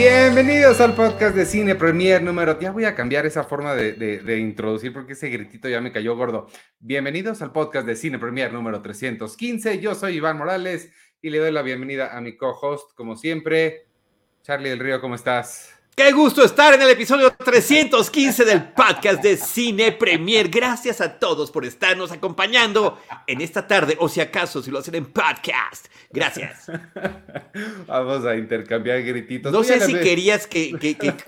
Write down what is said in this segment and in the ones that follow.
Bienvenidos al podcast de Cine Premier número. Ya voy a cambiar esa forma de, introducir porque ese gritito ya me cayó gordo. Bienvenidos al podcast de Cine Premier número 315. Yo soy Iván Morales y le doy la bienvenida a mi co-host, como siempre. Charlie del Río, ¿cómo estás? Qué gusto estar en el episodio 315 del podcast de Cine Premier. Gracias a todos por estarnos acompañando en esta tarde, o si acaso, si lo hacen en podcast. Gracias. Vamos a intercambiar grititos. No sé si querías que,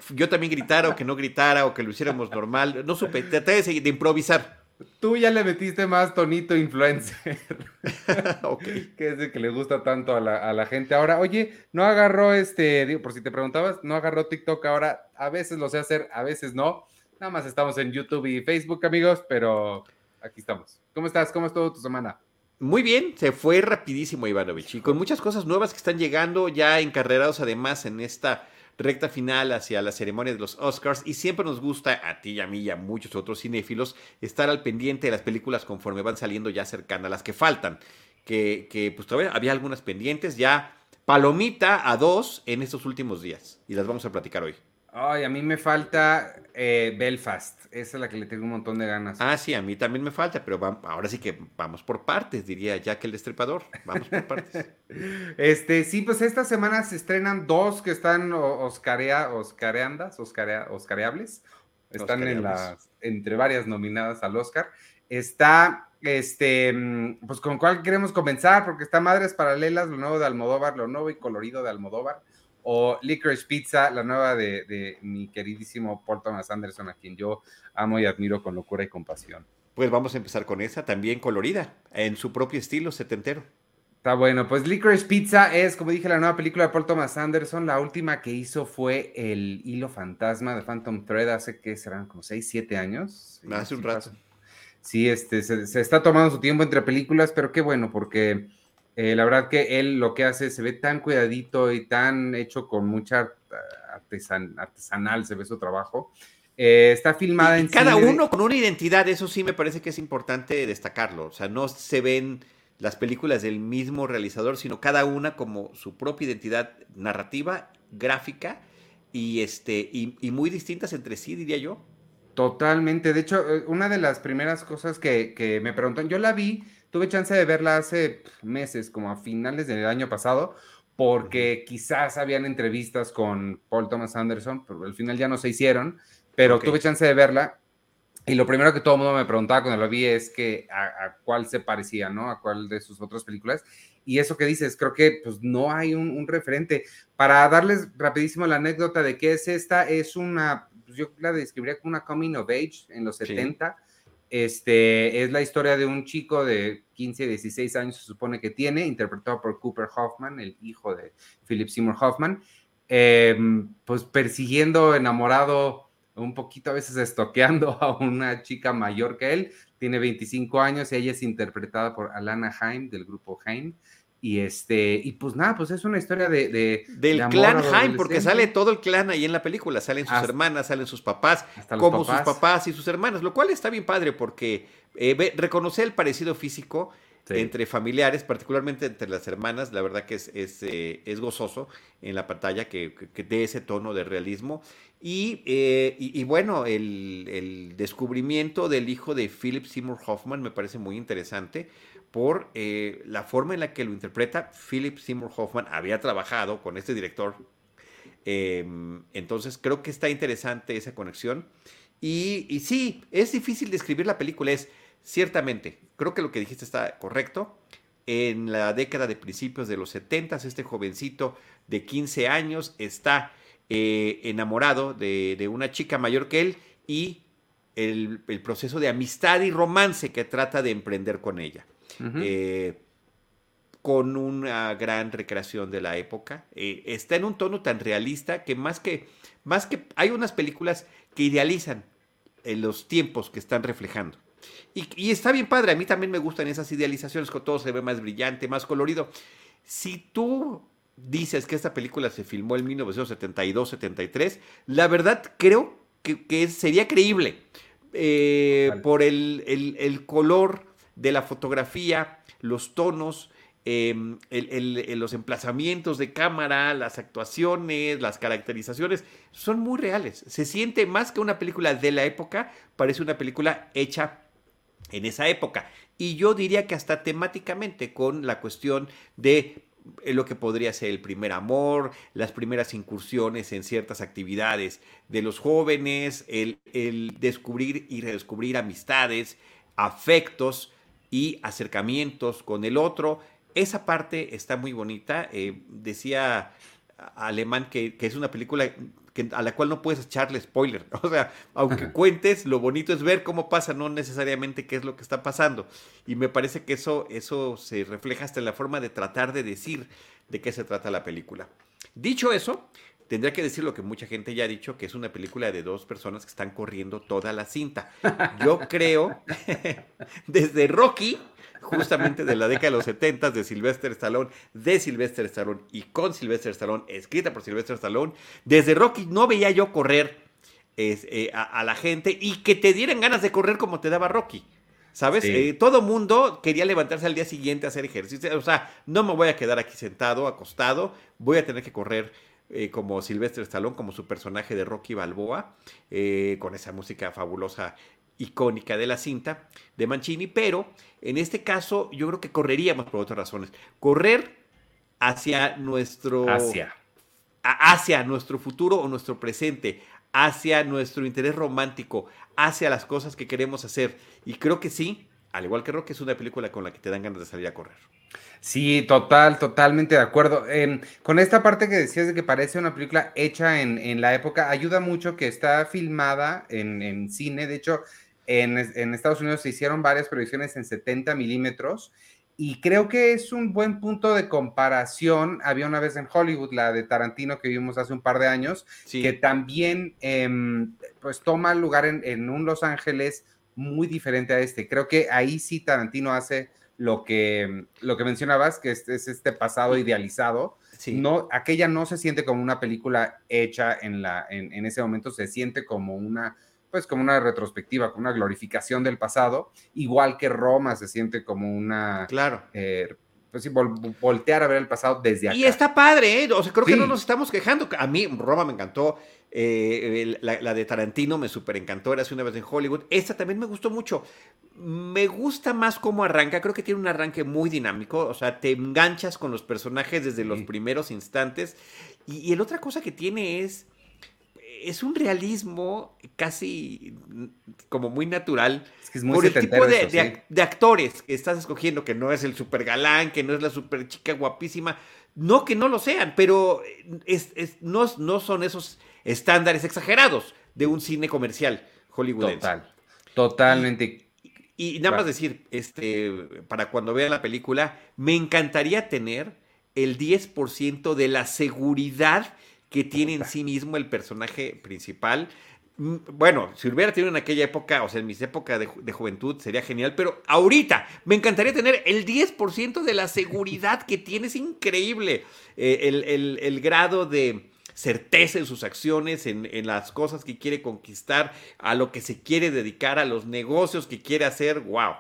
yo también gritara o que no gritara o que lo hiciéramos normal. No supe, traté de improvisar. Tú ya le metiste más tonito influencer. ok. Que es el que le gusta tanto a la, gente. Ahora, oye, no agarró este, digo, por si te preguntabas, no agarró TikTok ahora. A veces lo sé hacer, a veces no. Nada más estamos en YouTube y Facebook, amigos, pero aquí estamos. ¿Cómo estás? ¿Cómo estuvo tu semana? Muy bien, se fue rapidísimo Ivanovich y con muchas cosas nuevas que están llegando ya encarrerados además en esta recta final hacia la ceremonia de los Oscars y siempre nos gusta a ti y a mí y a muchos otros cinéfilos estar al pendiente de las películas conforme van saliendo ya cercanas, las que faltan, que, que pues todavía había algunas pendientes, ya palomita a dos en estos últimos días y las vamos a platicar hoy. Ay, a mí me falta eh, Belfast. Esa es la que le tengo un montón de ganas. Ah, sí, a mí también me falta, pero ahora sí que vamos por partes, diría Jack el Destripador. Vamos por partes. este, sí, pues esta semana se estrenan dos que están oscarea, oscareandas, oscareables. Están en las, entre varias nominadas al Oscar. Está, este, mm, pues con cuál queremos comenzar, porque está Madres Paralelas, lo nuevo de Almodóvar, lo nuevo y colorido de Almodóvar o Licorice Pizza, la nueva de, mi queridísimo Paul Thomas Anderson, a quien yo amo y admiro con locura y compasión. Pues vamos a empezar con esa, también colorida, en su propio estilo setentero. Está bueno, pues Licorice Pizza es, como dije, la nueva película de Paul Thomas Anderson. La última que hizo fue El Hilo Fantasma de Phantom Thread hace que serán como 6, 7 años. Hace un rato. Sí, este, se está tomando su tiempo entre películas, pero qué bueno, porque eh, la verdad que él lo que hace se ve tan cuidadito y tan hecho con mucha artesanal, se ve su trabajo. Eh, está filmada en cada uno con una identidad, eso sí me parece que es importante destacarlo. O sea, no se ven las películas del mismo realizador, sino cada una como su propia identidad narrativa, gráfica y este y, muy distintas entre sí, diría yo. Totalmente. De hecho, eh, una de las primeras cosas que, que me preguntan, yo la vi Tuve chance de verla hace meses, como a finales del año pasado, porque quizás habían entrevistas con Paul Thomas Anderson, pero al final ya no se hicieron, pero tuve chance de verla. Y lo primero que todo el mundo me preguntaba cuando lo vi es que a, cuál se parecía, ¿no? A cuál de sus otras películas. Y eso que dices, creo que pues no hay un, referente. Para darles rapidísimo la anécdota de qué es esta, es una, pues, yo la describiría como una coming of age en los 70 este, es la historia de un chico de 15, 16 años, se supone que tiene, interpretado por Cooper Hoffman, el hijo de Philip Seymour Hoffman, em, pues persiguiendo, enamorado, un poquito a veces estoqueando a una chica mayor que él, tiene 25 años y ella es interpretada por Alana Haim del grupo Haim. Y este, y pues nada, pues es una historia de. Del clan Haim, porque sale todo el clan ahí en la película. Salen sus hermanas, salen sus papás, como sus papás y sus hermanas, lo cual está bien padre porque eh, reconocer el parecido físico entre familiares, particularmente entre las hermanas, la verdad que es, es, eh, gozoso en la pantalla que, que, dé ese tono de realismo. Y, eh, y, bueno, el, el, descubrimiento del hijo de Philip Seymour Hoffman me parece muy interesante por eh, la forma en la que lo interpreta. Philip Seymour Hoffman había trabajado con este director. Em, entonces creo que está interesante esa conexión. Y, sí, es difícil describir la película. Es ciertamente, creo que lo que dijiste está correcto. En la década de principios de los 70, este jovencito de 15 años está eh, enamorado de, una chica mayor que él y el proceso de amistad y romance que trata de emprender con ella. Eh, con una gran recreación de la época. Eh, está en un tono tan realista que más que, más que hay unas películas que idealizan en los tiempos que están reflejando. Y, está bien padre, a mí también me gustan esas idealizaciones, que todo se ve más brillante, más colorido. Si tú dices que esta película se filmó en 1972-73, la verdad creo que, sería creíble eh, por el, el color de la fotografía, los tonos, em, los emplazamientos de cámara, las actuaciones, las caracterizaciones, son muy reales. Se siente más que una película de la época, parece una película hecha en esa época. Y yo diría que hasta temáticamente con la cuestión de eh, lo que podría ser el primer amor, las primeras incursiones en ciertas actividades de los jóvenes, el, descubrir y redescubrir amistades, afectos y acercamientos con el otro. Esa parte está muy bonita. Eh, decía Alemán que, que, es una película a la cual no puedes echarle spoiler. O sea, aunque cuentes, lo bonito es ver cómo pasa, no necesariamente qué es lo que está pasando. Y me parece que eso, eso se refleja hasta en la forma de tratar de decir de qué se trata la película. Dicho eso, tendría que decir lo que mucha gente ya ha dicho, que es una película de dos personas que están corriendo toda la cinta. Yo creo, desde Rocky, justamente de la década de los 70 de Sylvester Stallone, de Sylvester Stallone y con Sylvester Stallone, escrita por Sylvester Stallone. Desde Rocky no veía yo correr eh, a, la gente y que te dieran ganas de correr como te daba Rocky. ¿Sabes? Eh, todo mundo quería levantarse al día siguiente a hacer ejercicio. O sea, no me voy a quedar aquí sentado, acostado. Voy a tener que correr eh, como Sylvester Stallone, como su personaje de Rocky Balboa, con esa música fabulosa icónica de la cinta de Mancini, pero en este caso yo creo que correríamos por otras razones. Correr hacia nuestro... Hacia. Hacia nuestro futuro o nuestro presente, hacia nuestro interés romántico, hacia las cosas que queremos hacer. Y creo que sí, al igual que Rock, es una película con la que te dan ganas de salir a correr. Sí, total, totalmente de acuerdo. Em, con esta parte que decías de que parece una película hecha en, la época, ayuda mucho que está filmada en, en cine. De hecho, en, Estados Unidos se hicieron varias proyecciones en 70 milímetros y creo que es un buen punto de comparación. Había una vez en Hollywood, la de Tarantino que vimos hace un par de años, que también em, pues toma lugar en, un Los Ángeles muy diferente a este. Creo que ahí sí Tarantino hace lo que, lo que mencionabas, que es, este pasado idealizado. No, aquella no se siente como una película hecha en, la, en ese momento, se siente como una pues como una retrospectiva, como una glorificación del pasado, igual que Roma se siente como una... Claro. Eh, pues sí, voltear a ver el pasado desde acá. Y está padre, ¿eh? O sea, creo que no nos estamos quejando. A mí Roma me encantó. Eh, la, de Tarantino me súper encantó, era hace una vez en Hollywood. Esta también me gustó mucho. Me gusta más cómo arranca, creo que tiene un arranque muy dinámico, o sea, te enganchas con los personajes desde los primeros instantes. Y, y la otra cosa que tiene es es un realismo casi como muy natural. Es que es muy por el tipo de, actores que estás escogiendo, que no es el super galán, que no es la super chica guapísima. No que no lo sean, pero es, no, no, son esos estándares exagerados de un cine comercial hollywoodense. Total, totalmente. Y, nada más decir, este, para cuando vea la película, me encantaría tener el 10% de la seguridad que tiene en sí mismo el personaje principal. Mm, bueno, si hubiera tenido en aquella época, o sea, en mis épocas de, juventud, sería genial, pero ahorita me encantaría tener el 10% de la seguridad que tiene, es increíble. Eh, el, grado de certeza en sus acciones, en, en, las cosas que quiere conquistar, a lo que se quiere dedicar, a los negocios que quiere hacer, wow.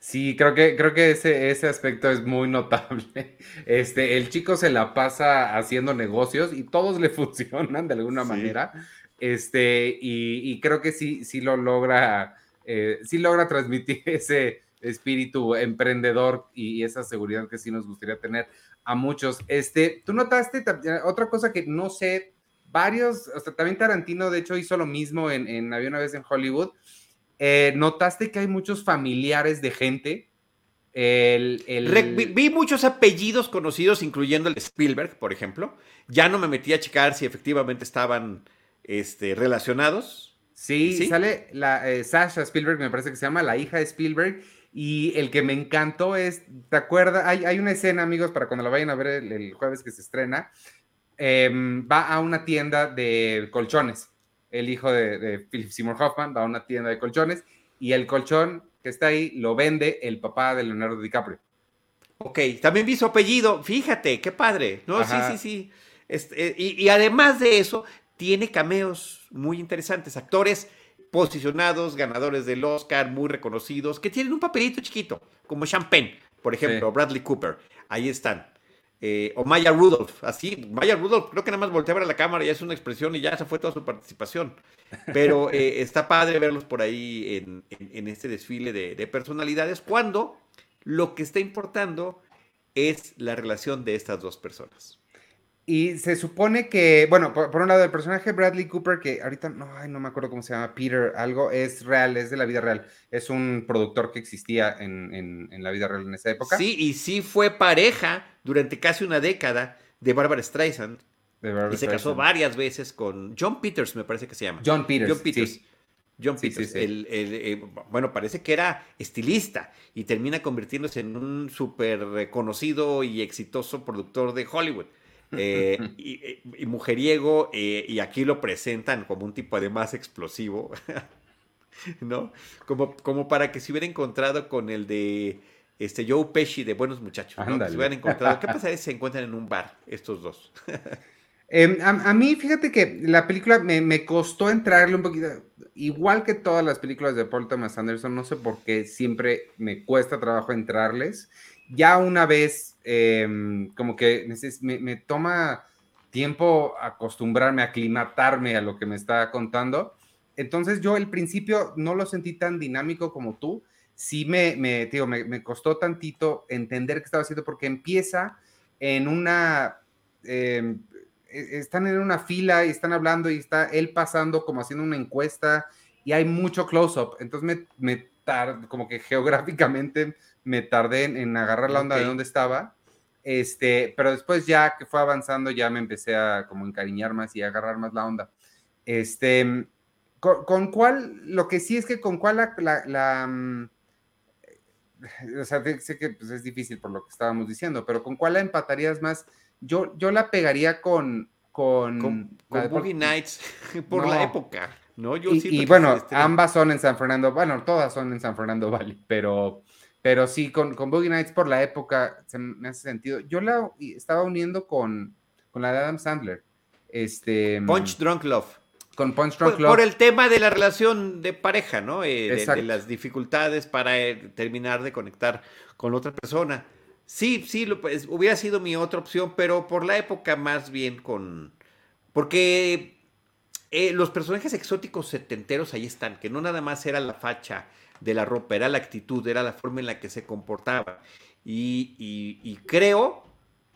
Sí, creo que, creo que ese, ese aspecto es muy notable. Este, el chico se la pasa haciendo negocios y todos le funcionan de alguna manera. Este, y, creo que sí, sí lo logra, eh, sí logra transmitir ese espíritu emprendedor y, esa seguridad que sí nos gustaría tener a muchos. Este, tú notaste otra cosa que no sé, varios, o sea, también Tarantino de hecho hizo lo mismo en, en Había una vez en Hollywood eh, ¿Notaste que hay muchos familiares de gente? vi, muchos apellidos conocidos, incluyendo el de Spielberg, por ejemplo. Ya no me metí a checar si efectivamente estaban este, relacionados. Sí, sale la, eh, Sasha Spielberg, me parece que se llama, la hija de Spielberg. Y el que me encantó es, ¿te acuerdas? Hay, una escena, amigos, para cuando la vayan a ver el, jueves que se estrena. Em, va a una tienda de colchones el hijo de, Philip Seymour Hoffman, va a una tienda de colchones y el colchón que está ahí lo vende el papá de Leonardo DiCaprio. Ok, también vi su apellido, fíjate, qué padre. No, sí, sí, sí. Este, y, además de eso, tiene cameos muy interesantes, actores posicionados, ganadores del Oscar, muy reconocidos, que tienen un papelito chiquito, como Champagne, por ejemplo, Bradley Cooper. ahí están. Eh, o Maya Rudolph, así, Maya Rudolph, creo que nada más voltea a ver la cámara y hace una expresión y ya se fue toda su participación. Pero eh, está padre verlos por ahí en, este desfile de, personalidades, cuando lo que está importando es la relación de estas dos personas. Y se supone que, bueno, por, un lado, el personaje Bradley Cooper, que ahorita no, no me acuerdo cómo se llama, Peter, algo, es real, es de la vida real. Es un productor que existía en, la vida real en esa época. Sí, y sí fue pareja durante casi una década de Barbara Streisand. y se casó varias veces con John Peters, me parece que se llama. John Peters. John Peters. John Peters, eh, bueno, parece que era estilista y termina convirtiéndose en un súper reconocido y exitoso productor de Hollywood. Eh, y, mujeriego, eh, y aquí lo presentan como un tipo además explosivo, ¿no? Como, como para que se hubiera encontrado con el de este Joe Pesci de Buenos Muchachos, ¿no? se hubieran encontrado. ¿Qué pasaría si se encuentran en un bar estos dos? Em, a, mí, fíjate que la película me, costó entrarle un poquito, igual que todas las películas de Paul Thomas Anderson, no sé por qué siempre me cuesta trabajo entrarles. Ya una vez, em, como que me, toma tiempo acostumbrarme, aclimatarme a lo que me está contando. Entonces yo al principio no lo sentí tan dinámico como tú. Sí me, me, digo, me, costó tantito entender qué estaba haciendo porque empieza en una... Em, e, están en una fila y están hablando y está él pasando como haciendo una encuesta y hay mucho close-up. Entonces me, me como que geográficamente me tardé en, agarrar la onda de dónde estaba. Este, pero después ya que fue avanzando ya me empecé a como encariñar más y a agarrar más la onda. Este, con, cuál, lo que sí es que con cuál la, la, mm, o sea, sé que pues, es difícil por lo que estábamos diciendo, pero con cuál la empatarías más yo, yo la pegaría con. Con, con, Boogie Nights por la época, ¿no? Yo y, bueno, ambas son en San Fernando, bueno, todas son en San Fernando Valley, pero, pero sí, con, con Boogie Nights por la época se me hace sentido. Yo la estaba uniendo con, con la de Adam Sandler. Este, Punch Drunk Love. Con Punch Drunk por, Love. Por el tema de la relación de pareja, ¿no? Eh, de, las dificultades para eh, terminar de conectar con otra persona. Sí, sí, lo, pues, hubiera sido mi otra opción, pero por la época más bien con... Porque eh, los personajes exóticos setenteros ahí están, que no nada más era la facha de la ropa, era la actitud, era la forma en la que se comportaba. Y, creo,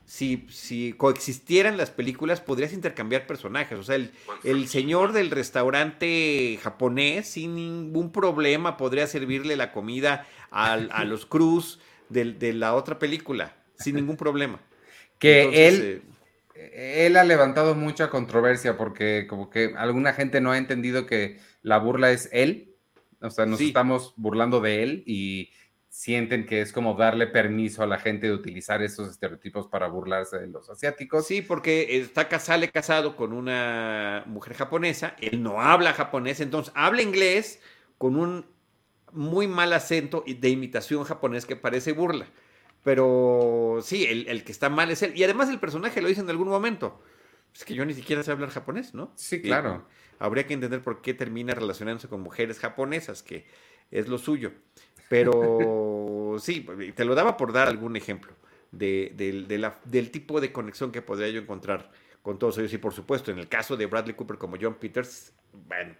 si, si, coexistieran las películas, podrías intercambiar personajes. O sea, el, el, señor del restaurante japonés, sin ningún problema, podría servirle la comida a, a los Cruz de, la otra película, sin ningún problema. Que él, eh, él ha levantado mucha controversia porque como que alguna gente no ha entendido que la burla es él, o sea, nos estamos burlando de él y sienten que es como darle permiso a la gente de utilizar esos estereotipos para burlarse de los asiáticos. Sí, porque está sale casado con una mujer japonesa, él no habla japonés, entonces habla inglés con un muy mal acento de imitación japonés que parece burla. Pero sí, el, que está mal es él. Y además el personaje lo dice en algún momento. Es que yo ni siquiera sé hablar japonés, ¿no? Sí, claro. habría que entender por qué termina relacionándose con mujeres japonesas, que es lo suyo. Pero sí, te lo daba por dar algún ejemplo de, del tipo de conexión que podría yo encontrar con todos ellos. Y por supuesto, en el caso de Bradley Cooper como John Peters, bueno,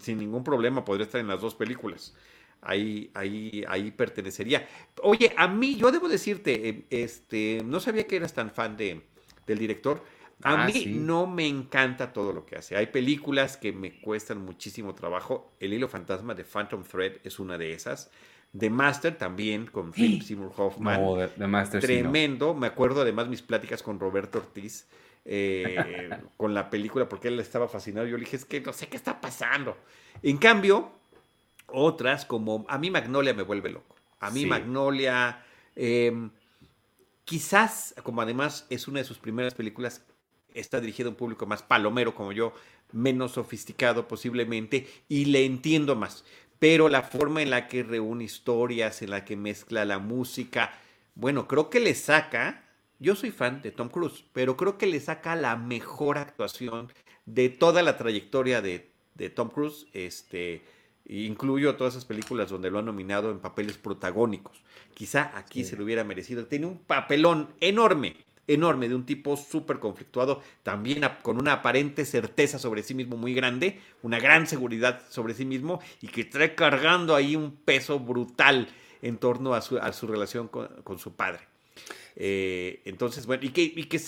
sin ningún problema podría estar en las dos películas. Ahí, ahí, ahí pertenecería. Oye, a mí, yo debo decirte, eh, este, no sabía que eras tan fan de, del director. A ah, mí no me encanta todo lo que hace. Hay películas que me cuestan muchísimo trabajo. El hilo fantasma de Phantom Thread es una de esas. The Master también con Philip Seymour Hoffman. Tremendo. Me acuerdo además mis pláticas con Roberto Ortiz eh, con la película porque él estaba fascinado. Yo le dije, es que no sé qué está pasando. En cambio, otras como a mí Magnolia me vuelve loco. A mí Magnolia, em, quizás, como además es una de sus primeras películas, está dirigida a un público más palomero como yo, menos sofisticado posiblemente, y le entiendo más. Pero la forma en la que reúne historias, en la que mezcla la música, bueno, creo que le saca yo soy fan de Tom Cruise, pero creo que le saca la mejor actuación de toda la trayectoria de, Tom Cruise. Este, Incluyo todas esas películas donde lo han nominado en papeles protagónicos. Quizá aquí se lo hubiera merecido. Tiene un papelón enorme, enorme, de un tipo súper conflictuado, también con una aparente certeza sobre sí mismo muy grande, una gran seguridad sobre sí mismo y que trae cargando ahí un peso brutal en torno a su, relación con, su padre. Eh, entonces, bueno, y que, y que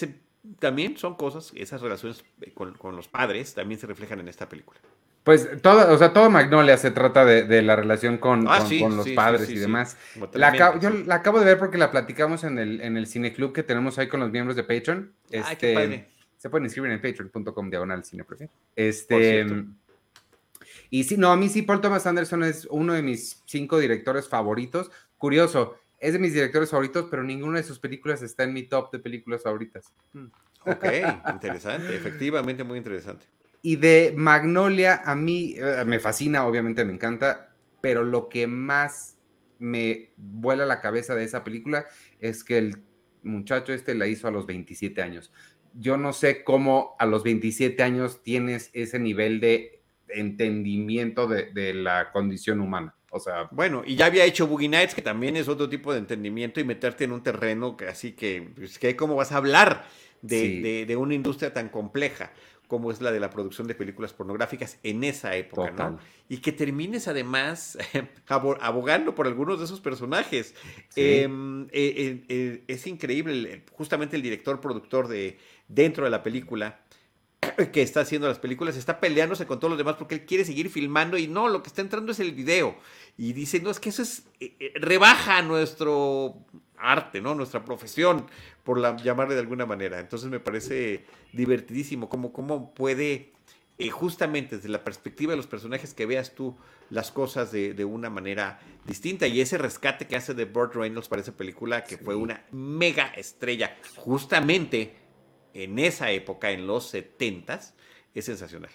también son cosas, esas relaciones con, con los padres también se reflejan en esta película. Pues todo, o sea, todo Magnolia se trata de, la relación con, ah, los padres y demás. La acabo, yo la acabo de ver porque la platicamos en el, en el cineclub que tenemos ahí con los miembros de Patreon. Este, Se pueden inscribir en patreon.com diagonal cine Este. Y sí, no, a mí sí, Paul Thomas Anderson es uno de mis cinco directores favoritos. Curioso, es de mis directores favoritos, pero ninguna de sus películas está en mi top de películas favoritas. Ok, interesante, efectivamente muy interesante. Y de Magnolia, a mí eh, me fascina, obviamente me encanta, pero lo que más me vuela la cabeza de esa película es que el muchacho este la hizo a los 27 años. Yo no sé cómo a los 27 años tienes ese nivel de entendimiento de, la condición humana. O sea, bueno, y ya había hecho Boogie Nights, que también es otro tipo de entendimiento y meterte en un terreno que así que, pues, que ¿cómo vas a hablar de, de, una industria tan compleja? Como es la de la producción de películas pornográficas en esa época, ¿no? Y que termines además abogando por algunos de esos personajes. Em, eh, eh, eh, es increíble, justamente el director productor de dentro de la película que está haciendo las películas está peleándose con todos los demás porque él quiere seguir filmando y no, lo que está entrando es el video. Y dice, no, es que eso es, rebaja nuestro arte, ¿no? Nuestra profesión, por la, llamarle de alguna manera. Entonces me parece divertidísimo cómo, cómo puede, eh, justamente desde la perspectiva de los personajes, que veas tú las cosas de, una manera distinta. Y ese rescate que hace de Burt Reynolds para esa película, que fue una mega estrella, justamente en esa época, en los 70 es sensacional.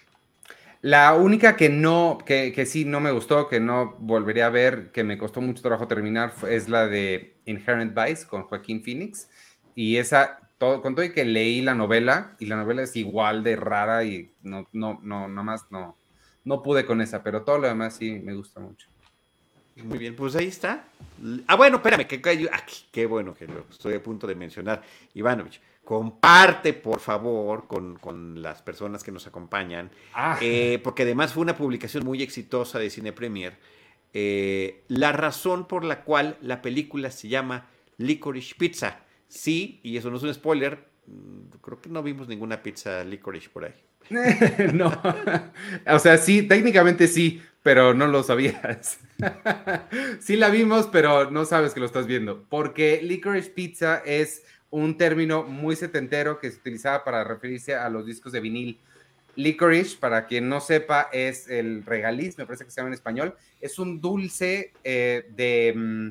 La única que no, que, que, sí no me gustó, que no volvería a ver, que me costó mucho trabajo terminar, es la de Inherent Vice con Joaquín Phoenix. Y esa, todo, con todo y que leí la novela, y la novela es igual de rara y no, no, no, más no, no pude con esa, pero todo lo demás sí me gusta mucho. Muy bien, pues ahí está. Ah, bueno, espérame, que qué bueno que lo estoy a punto de mencionar, Ivanovich. Comparte, por favor, con, las personas que nos acompañan, ah. eh, porque además fue una publicación muy exitosa de Cine Premier. Eh, la razón por la cual la película se llama Licorice Pizza. Sí, y eso no es un spoiler, mm, creo que no vimos ninguna pizza licorice por ahí. no, o sea, sí, técnicamente sí, pero no lo sabías. sí la vimos, pero no sabes que lo estás viendo, porque licorice pizza es un término muy setentero que se utilizaba para referirse a los discos de vinil. Licorice, para quien no sepa, es el regaliz, me parece que se llama en español. Es un dulce eh, de, mm,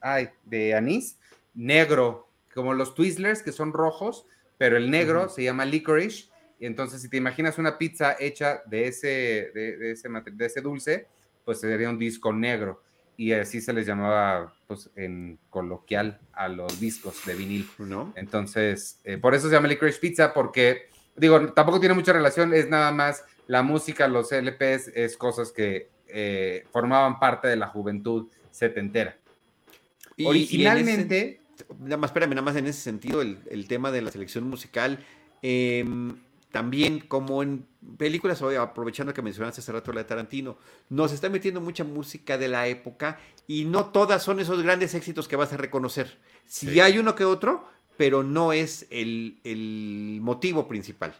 ay, de anís negro como los Twizzlers, que son rojos, pero el negro se llama licorice. Y entonces, si te imaginas una pizza hecha de ese, de, ese, de ese dulce, pues sería un disco negro. Y así se les llamaba, pues, en coloquial a los discos de vinil. ¿No? Entonces, eh, por eso se llama licorice pizza, porque, digo, tampoco tiene mucha relación, es nada más la música, los LPs, es cosas que eh, formaban parte de la juventud setentera. Y, Originalmente nada más, espérame, nada más en ese sentido, el, tema de la selección musical. Em, también como en películas, aprovechando que mencionaste hace rato la de Tarantino, nos está metiendo mucha música de la época y no todas son esos grandes éxitos que vas a reconocer. Si hay uno que otro, pero no es el, motivo principal.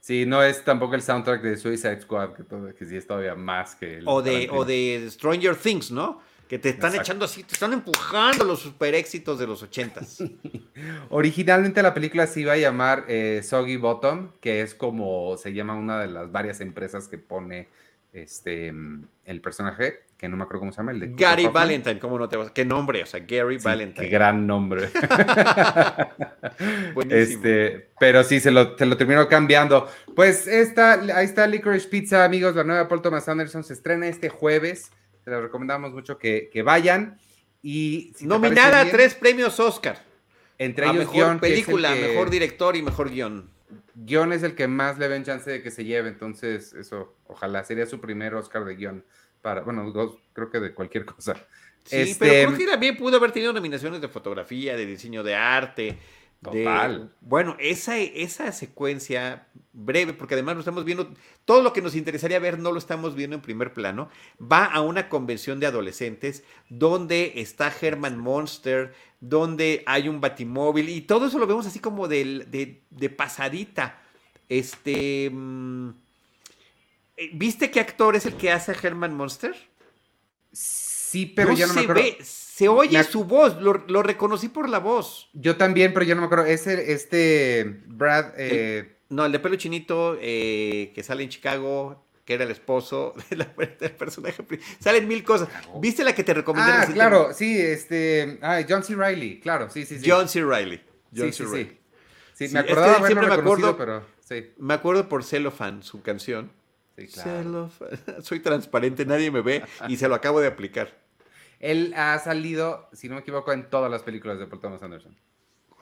Sí, no es tampoco el soundtrack de Suicide Squad, que, todo, que sí es todavía más que el o de, o de Stranger Things, ¿no? Que te están echando así, te están empujando los super éxitos de los ochentas. Originalmente la película se iba a llamar eh, Soggy Bottom, que es como se llama una de las varias empresas que pone este el personaje, que no me acuerdo cómo se llama, el de Gary Valentine, ¿cómo no te vas? ¿Qué nombre? O sea, Gary Valentine. Qué gran nombre. este, pero sí, se lo, se lo terminó cambiando. Pues esta, ahí está Licorice Pizza, amigos, la nueva Paul Thomas Anderson se estrena este jueves les recomendamos mucho que, vayan. Y Nominada a tres premios Oscar. Entre ellos, mejor película, mejor director y mejor guion. Guión es el que más le ven chance de que se lleve, entonces eso, ojalá sería su primer Oscar de guion para, bueno, creo que de cualquier cosa. Sí, este, pero creo que también pudo haber tenido nominaciones de fotografía, de diseño de arte. Total. bueno, esa, esa secuencia breve, porque además lo estamos viendo, todo lo que nos interesaría ver no lo estamos viendo en primer plano, va a una convención de adolescentes donde está Herman Monster, donde hay un batimóvil y todo eso lo vemos así como de, de, pasadita. Este... Mm, eh, ¿Viste qué actor es el que hace a Herman Monster? Sí, pero ya no me acuerdo. se oye su voz, lo, reconocí por la voz. Yo también, pero ya no me acuerdo. Es este Brad. Eh, no, el de pelo chinito eh, que sale en Chicago, que era el esposo del personaje. Salen mil cosas. ¿Viste la que te recomendé? Ah, claro, sí, este. Ah, John C. Riley, claro, sí, sí, sí. John C. Riley. John sí, C. Riley. Sí, sí. me acordaba siempre me acuerdo, pero sí. Me acuerdo por Cellophane, su canción. Sí, claro. Soy transparente, nadie me ve y se lo acabo de aplicar. Él ha salido, si no me equivoco, en todas las películas de Paul Thomas Anderson.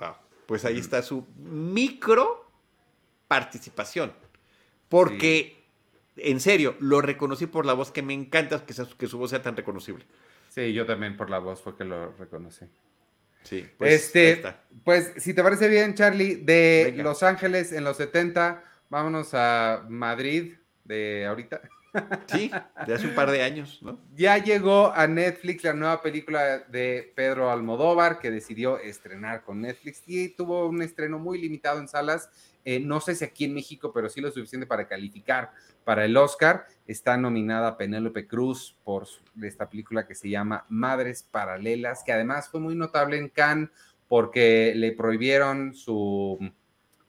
Wow. Pues ahí está su micro participación. Porque, en serio, lo reconocí por la voz que me encanta que, que su voz sea tan reconocible. Sí, yo también por la voz fue que lo reconocí. Sí, pues, este, pues si te parece bien, Charlie, de Los Ángeles en los 70, vámonos a Madrid de ahorita. Sí, de hace un par de años, ¿no? Ya llegó a Netflix la nueva película de Pedro Almodóvar que decidió estrenar con Netflix y tuvo un estreno muy limitado en salas. Eh, no sé si aquí en México, pero sí lo suficiente para calificar para el Oscar. Está nominada Penélope Cruz por esta película que se llama Madres Paralelas, que además fue muy notable en Cannes porque le prohibieron su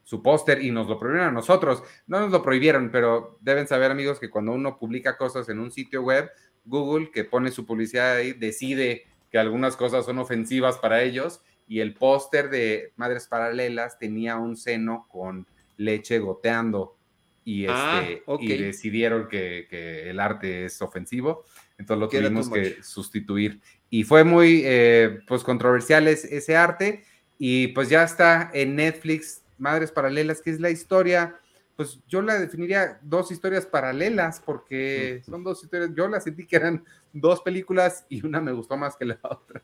su póster y nos lo prohibieron a nosotros. No nos lo prohibieron, pero deben saber amigos que cuando uno publica cosas en un sitio web, Google, que pone su publicidad ahí, decide que algunas cosas son ofensivas para ellos y el póster de Madres Paralelas tenía un seno con leche goteando y, ah, este, decidieron que, el arte es ofensivo, entonces lo tuvimos que sustituir. Y fue muy eh, pues controversial ese arte y pues ya está en Netflix Madres Paralelas, que es la historia, pues yo la definiría dos historias paralelas, porque son dos historias, yo la sentí que eran dos películas y una me gustó más que la otra.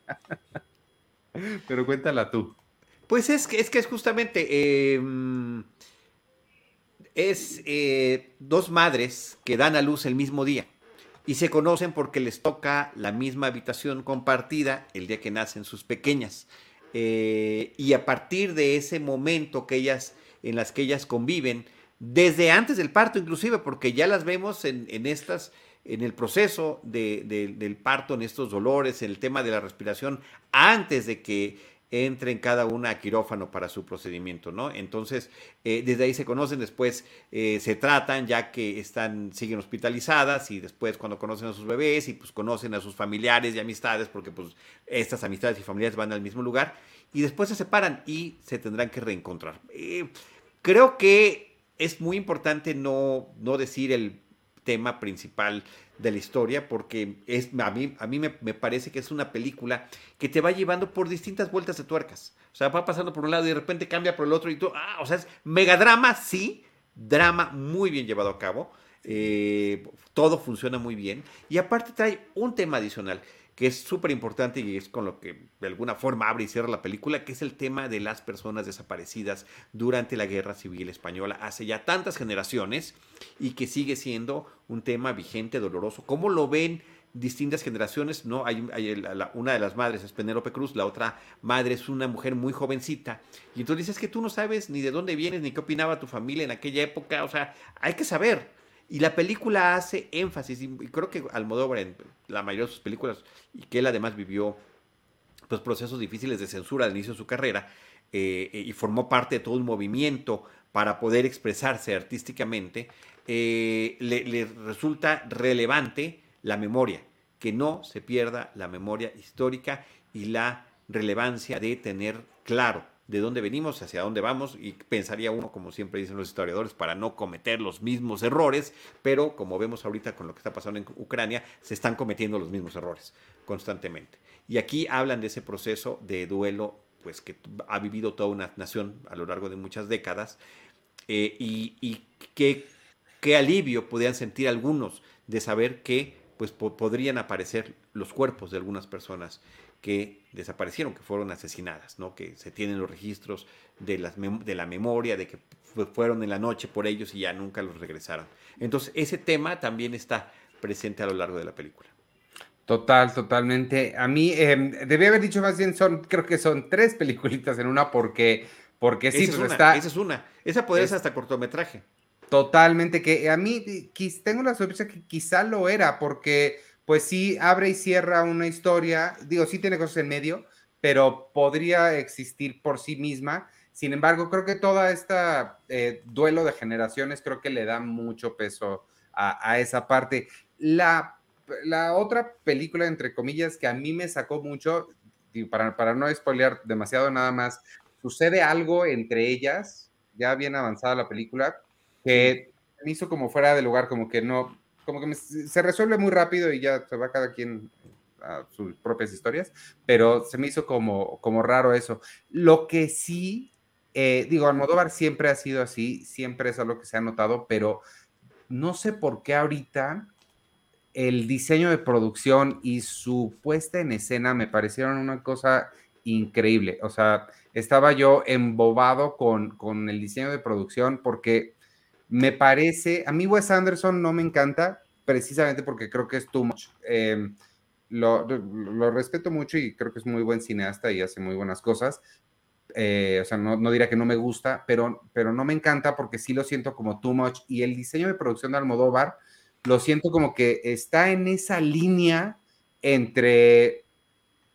Pero cuéntala tú. Pues es que es, que es justamente, em, es eh, dos madres que dan a luz el mismo día y se conocen porque les toca la misma habitación compartida el día que nacen sus pequeñas. Eh, y a partir de ese momento que ellas, en las que ellas conviven, desde antes del parto inclusive, porque ya las vemos en, estas, en el proceso del parto, en estos dolores, en el tema de la respiración, antes de que entren cada una a quirófano para su procedimiento, ¿no? Entonces, eh, desde ahí se conocen, después eh, se tratan ya que están, siguen hospitalizadas y después cuando conocen a sus bebés y pues conocen a sus familiares y amistades, porque pues estas amistades y familiares van al mismo lugar y después se separan y se tendrán que reencontrar. Eh, creo que es muy importante no, no decir el tema principal de la historia, porque es, a mí, a mí me, parece que es una película que te va llevando por distintas vueltas de tuercas. O sea, va pasando por un lado y de repente cambia por el otro y tú, ah, o sea, es megadrama, sí, drama muy bien llevado a cabo, eh, todo funciona muy bien. Y aparte trae un tema adicional que es súper importante y es con lo que de alguna forma abre y cierra la película, que es el tema de las personas desaparecidas durante la Guerra Civil Española hace ya tantas generaciones y que sigue siendo un tema vigente, doloroso. ¿Cómo lo ven distintas generaciones? No, hay, una de las madres es Penélope Cruz, la otra madre es una mujer muy jovencita y entonces dices que tú no sabes ni de dónde vienes ni qué opinaba tu familia en aquella época, o sea, hay que saber. Y la película hace énfasis, y creo que Almodóvar en la mayoría de sus películas, y que él además vivió pues, procesos difíciles de censura al inicio de su carrera, eh, y formó parte de todo un movimiento para poder expresarse artísticamente, eh, le, resulta relevante la memoria, que no se pierda la memoria histórica y la relevancia de tener claro de dónde venimos, hacia dónde vamos, y pensaría uno, como siempre dicen los historiadores, para no cometer los mismos errores, pero como vemos ahorita con lo que está pasando en Ucrania, se están cometiendo los mismos errores constantemente. Y aquí hablan de ese proceso de duelo, pues que ha vivido toda una nación a lo largo de muchas décadas, eh, y, qué, qué alivio podían sentir algunos de saber que pues podrían aparecer los cuerpos de algunas personas que desaparecieron, que fueron asesinadas, ¿no? que se tienen los registros de, las de la memoria, de que fueron en la noche por ellos y ya nunca los regresaron. Entonces, ese tema también está presente a lo largo de la película. Total, totalmente. A mí, eh, debí haber dicho más bien, son, creo que son tres peliculitas en una porque, porque sí, esa pues está... Esa es una. Esa podría ser hasta cortometraje. Totalmente, que a mí tengo la sorpresa que quizá lo era, porque pues sí abre y cierra una historia, digo, sí tiene cosas en medio, pero podría existir por sí misma. Sin embargo, creo que toda esta eh, duelo de generaciones creo que le da mucho peso a, esa parte. La, la, otra película, entre comillas, que a mí me sacó mucho, para, para no spoilear demasiado nada más, sucede algo entre ellas, ya bien avanzada la película, que me hizo como fuera de lugar, como que no, como que se resuelve muy rápido y ya se va cada quien a sus propias historias, pero se me hizo como, como raro eso. Lo que sí, eh, digo, Almodóvar siempre ha sido así, siempre es algo que se ha notado, pero no sé por qué ahorita el diseño de producción y su puesta en escena me parecieron una cosa increíble. O sea, estaba yo embobado con, con el diseño de producción porque me parece, a mí Wes Anderson no me encanta precisamente porque creo que es too much. Em, lo, respeto mucho y creo que es muy buen cineasta y hace muy buenas cosas. Eh, o sea, no, no diría que no me gusta, pero, pero no me encanta porque sí lo siento como too much. Y el diseño de producción de Almodóvar lo siento como que está en esa línea entre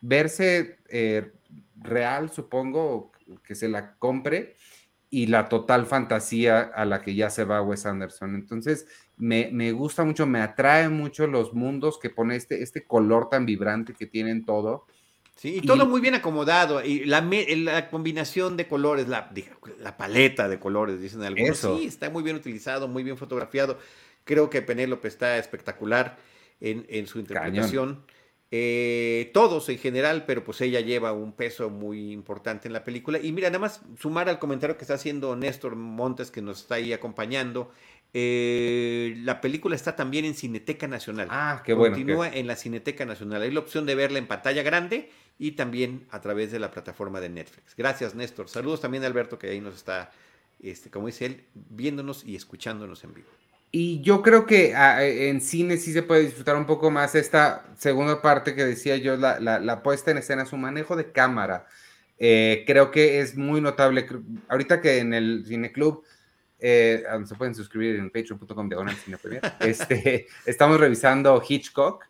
verse eh, real, supongo, que se la compre, y la total fantasía a la que ya se va Wes Anderson. Entonces, me, gusta mucho, me atrae mucho los mundos que pone este, este color tan vibrante que tienen todo. Sí, y todo muy bien acomodado. Y la, la combinación de colores, la, la, paleta de colores, dicen algunos. Sí, está muy bien utilizado, muy bien fotografiado. Creo que Penélope está espectacular en, en su interpretación. Eh, todos en general, pero pues ella lleva un peso muy importante en la película. Y mira, nada más sumar al comentario que está haciendo Néstor Montes, que nos está ahí acompañando. Eh, la película está también en Cineteca Nacional. Ah, qué bueno. Continúa en la Cineteca Nacional. Hay la opción de verla en pantalla grande y también a través de la plataforma de Netflix. Gracias, Néstor. Saludos también a Alberto, que ahí nos está, este, como dice él, viéndonos y escuchándonos en vivo. Y yo creo que ah, eh, en cine sí se puede disfrutar un poco más esta segunda parte que decía yo, la, la, puesta en escena, su manejo de cámara. Eh, creo que es muy notable. Ahorita que en el Cine Club, eh, se pueden suscribir en patreon.com de este, estamos revisando Hitchcock.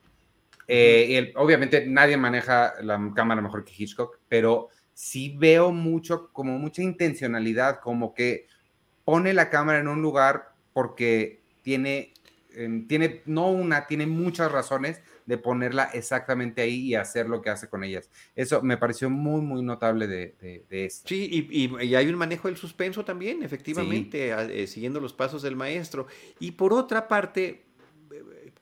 y obviamente nadie maneja la cámara mejor que Hitchcock, pero sí veo mucho, como mucha intencionalidad, como que pone la cámara en un lugar porque tiene, em, tiene, no una, tiene muchas razones de ponerla exactamente ahí y hacer lo que hace con ellas. Eso me pareció muy, muy notable de, de, esto. Sí, y, hay un manejo del suspenso también, efectivamente, eh, siguiendo los pasos del maestro. Y por otra parte,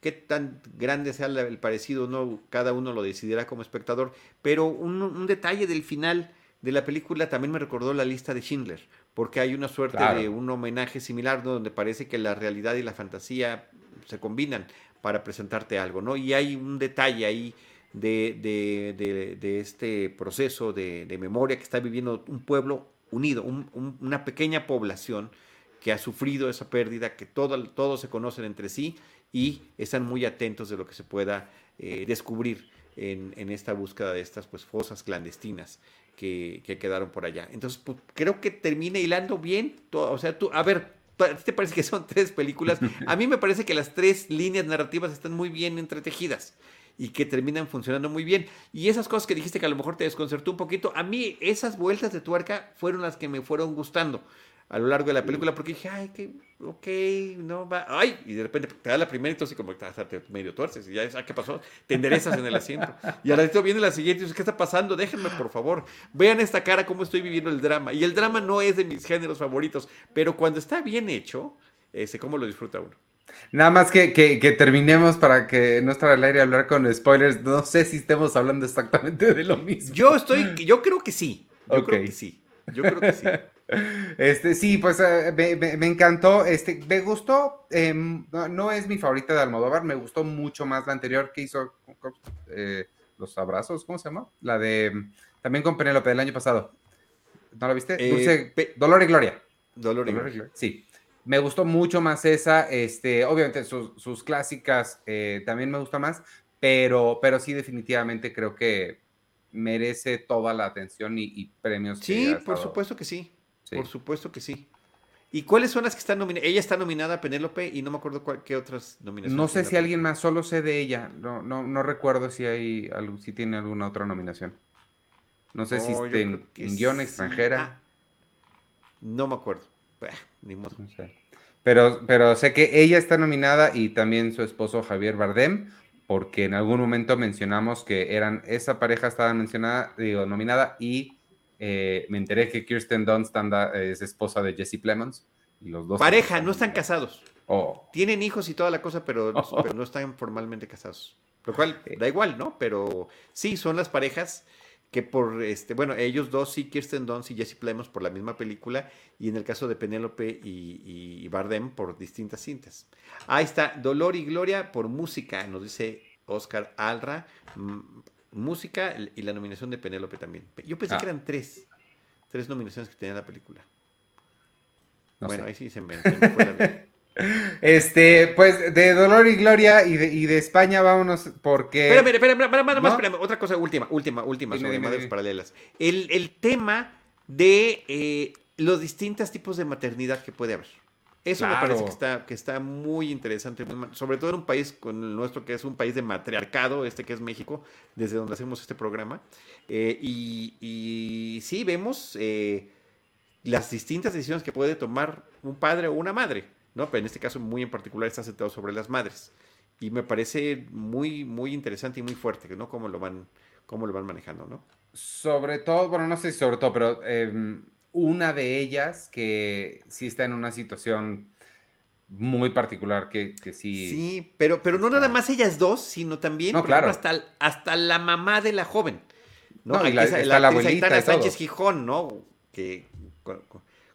qué tan grande sea el parecido, no, cada uno lo decidirá como espectador, pero un, un detalle del final de la película también me recordó la lista de Schindler porque hay una suerte de un homenaje similar donde parece que la realidad y la fantasía se combinan para presentarte algo, ¿no? Y hay un detalle ahí de, este proceso de, memoria que está viviendo un pueblo unido, una pequeña población que ha sufrido esa pérdida, que todos se conocen entre sí y están muy atentos de lo que se pueda eh, descubrir en, en, esta búsqueda de estas pues, fosas clandestinas que, quedaron por allá. Entonces, pues, creo que termina hilando bien. o sea, tú, a ver, ¿te parece que son tres películas? A mí me parece que las tres líneas narrativas están muy bien entretejidas y que terminan funcionando muy bien. Y esas cosas que dijiste que a lo mejor te desconcertó un poquito, a mí esas vueltas de tuerca fueron las que me fueron gustando a lo largo de la película porque dije, ay, que, ok, no va, ay, y de repente te da la primera y tú así como hasta te medio tuerces y ya, ah, ¿qué pasó? Te enderezas en el asiento. Y ahora viene la siguiente y dices, ¿qué está pasando? Déjenme, por favor. Vean esta cara, cómo estoy viviendo el drama. Y el drama no es de mis géneros favoritos, pero cuando está bien hecho, ese, ¿cómo lo disfruta uno? Nada más que, que, terminemos para que no estar al aire hablar con spoilers. No sé si estemos hablando exactamente de lo mismo. Yo estoy, yo creo que sí. Yo creo que sí. Yo creo que sí. Este, sí, pues eh, me, encantó. Este, me gustó. Em, no, es mi favorita de Almodóvar, me gustó mucho más la anterior que hizo eh, Los Abrazos, ¿cómo se llama? La de también con Penélope del año pasado. ¿No la viste? Eh, Dolor y Gloria. Dolor y, Gloria. Sí. Me gustó mucho más esa. Este, obviamente, sus, clásicas también me gustan más, pero, pero sí, definitivamente creo que merece toda la atención y, premios. Sí, por supuesto que sí. Por supuesto que sí. ¿Y cuáles son las que están nominadas? Ella está nominada a Penélope y no me acuerdo qué otras nominaciones. No sé si alguien más, solo sé de ella. No, no, no recuerdo si hay si tiene alguna otra nominación. No sé si está en, guion extranjera. Ah, no me acuerdo. ni modo. Pero, pero sé que ella está nominada y también su esposo Javier Bardem, porque en algún momento mencionamos que eran, esa pareja estaba mencionada, digo, nominada y eh, me enteré que Kirsten Dunst es esposa de Jesse Plemons. Y los dos Pareja, no están casados. Oh. Tienen hijos y toda la cosa, pero, no están formalmente casados. Lo cual da igual, ¿no? Pero sí, son las parejas que por, este, bueno, ellos dos, sí, Kirsten Dunst y Jesse Plemons por la misma película, y en el caso de Penélope y, y, Bardem por distintas cintas. Ahí está, Dolor y Gloria por música, nos dice Oscar Alra, música y la nominación de Penélope también. Yo pensé que ah. eran tres. Tres nominaciones que tenía la película. bueno, ahí sí se me, Este, pues de Dolor y Gloria y de, y de España vámonos porque... Espera, espera, espera, espera, otra cosa última, última, última sobre madres paralelas. El, el, tema de eh, los distintos tipos de maternidad que puede haber. Eso me parece que está, que está muy interesante, sobre todo en un país con el nuestro, que es un país de matriarcado, este que es México, desde donde hacemos este programa. Eh, y, sí, vemos eh, las distintas decisiones que puede tomar un padre o una madre, ¿no? Pero en este caso, muy en particular, está centrado sobre las madres. Y me parece muy, muy interesante y muy fuerte, ¿no? Cómo lo van, cómo lo van manejando, ¿no? Sobre todo, bueno, no sé si sobre todo, pero em, una de ellas que sí está en una situación muy particular que, sí. Sí, pero, pero no nada más ellas dos, sino también hasta, hasta la mamá de la joven. ¿no? y la, está la, abuelita. Sánchez Gijón, ¿no? Que,